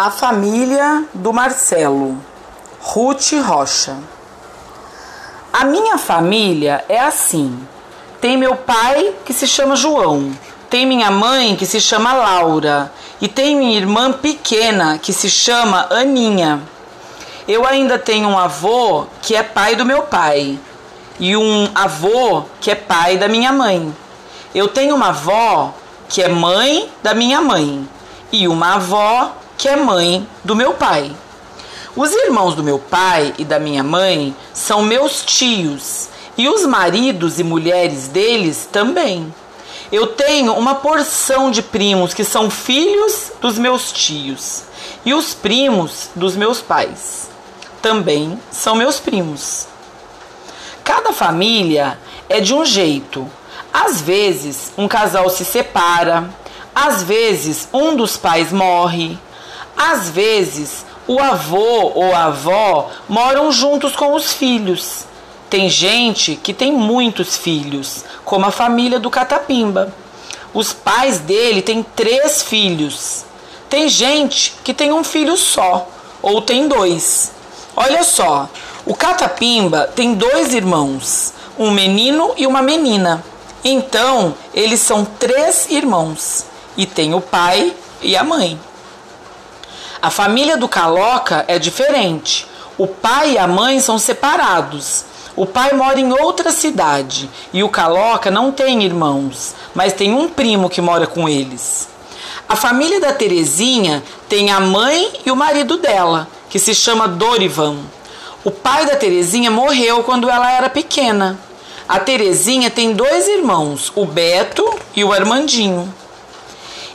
A família do Marcelo, Ruth Rocha. A minha família é assim: tem meu pai que se chama João, tem minha mãe que se chama Laura e tem minha irmã pequena que se chama Aninha. Eu ainda tenho um avô que é pai do meu pai e um avô que é pai da minha mãe. Eu tenho uma avó que é mãe da minha mãe e uma avó que é mãe do meu pai. Os irmãos do meu pai e da minha mãe são meus tios e os maridos e mulheres deles também. Eu tenho uma porção de primos que são filhos dos meus tios e os primos dos meus pais também são meus primos. Cada família é de um jeito. Às vezes, um casal se separa, às vezes, um dos pais morre, às vezes, o avô ou a avó moram juntos com os filhos. Tem gente que tem muitos filhos, como a família do Catapimba. Os pais dele têm três filhos. Tem gente que tem um filho só, ou tem dois. Olha só, o Catapimba tem dois irmãos, um menino e uma menina. Então, eles são três irmãos e tem o pai e a mãe. A família do Caloca é diferente. O pai e a mãe são separados. O pai mora em outra cidade e o Caloca não tem irmãos, mas tem um primo que mora com eles. A família da Terezinha tem a mãe e o marido dela, que se chama Dorivan. O pai da Terezinha morreu quando ela era pequena. A Terezinha tem dois irmãos, o Beto e o Armandinho.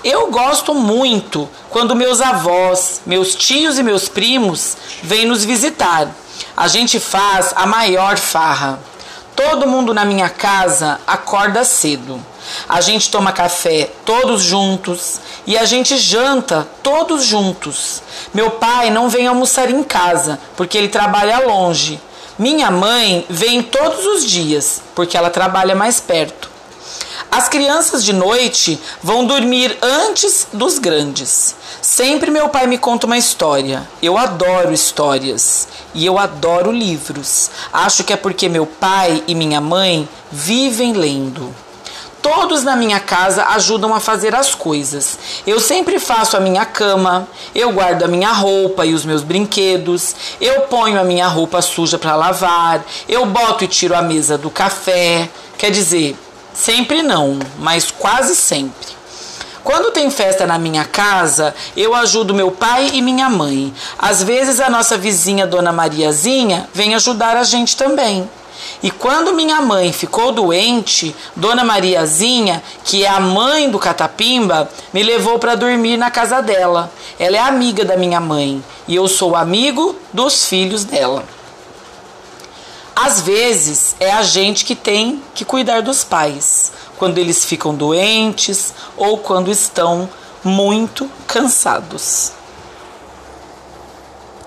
Eu gosto muito quando meus avós, meus tios e meus primos vêm nos visitar. A gente faz a maior farra. Todo mundo na minha casa acorda cedo. A gente toma café todos juntos e a gente janta todos juntos. Meu pai não vem almoçar em casa porque ele trabalha longe. Minha mãe vem todos os dias porque ela trabalha mais perto. As crianças de noite vão dormir antes dos grandes. Sempre meu pai me conta uma história. Eu adoro histórias e eu adoro livros. Acho que é porque meu pai e minha mãe vivem lendo. Todos na minha casa ajudam a fazer as coisas. Eu sempre faço a minha cama, eu guardo a minha roupa e os meus brinquedos, eu ponho a minha roupa suja para lavar, eu boto e tiro a mesa do café. Quer dizer, Sempre não, mas quase sempre. Quando tem festa na minha casa, eu ajudo meu pai e minha mãe. Às vezes a nossa vizinha Dona Mariazinha vem ajudar a gente também. E quando minha mãe ficou doente, Dona Mariazinha, que é a mãe do Catapimba, me levou para dormir na casa dela. Ela é amiga da minha mãe e eu sou amigo dos filhos dela. Às vezes é a gente que tem que cuidar dos pais, quando eles ficam doentes ou quando estão muito cansados.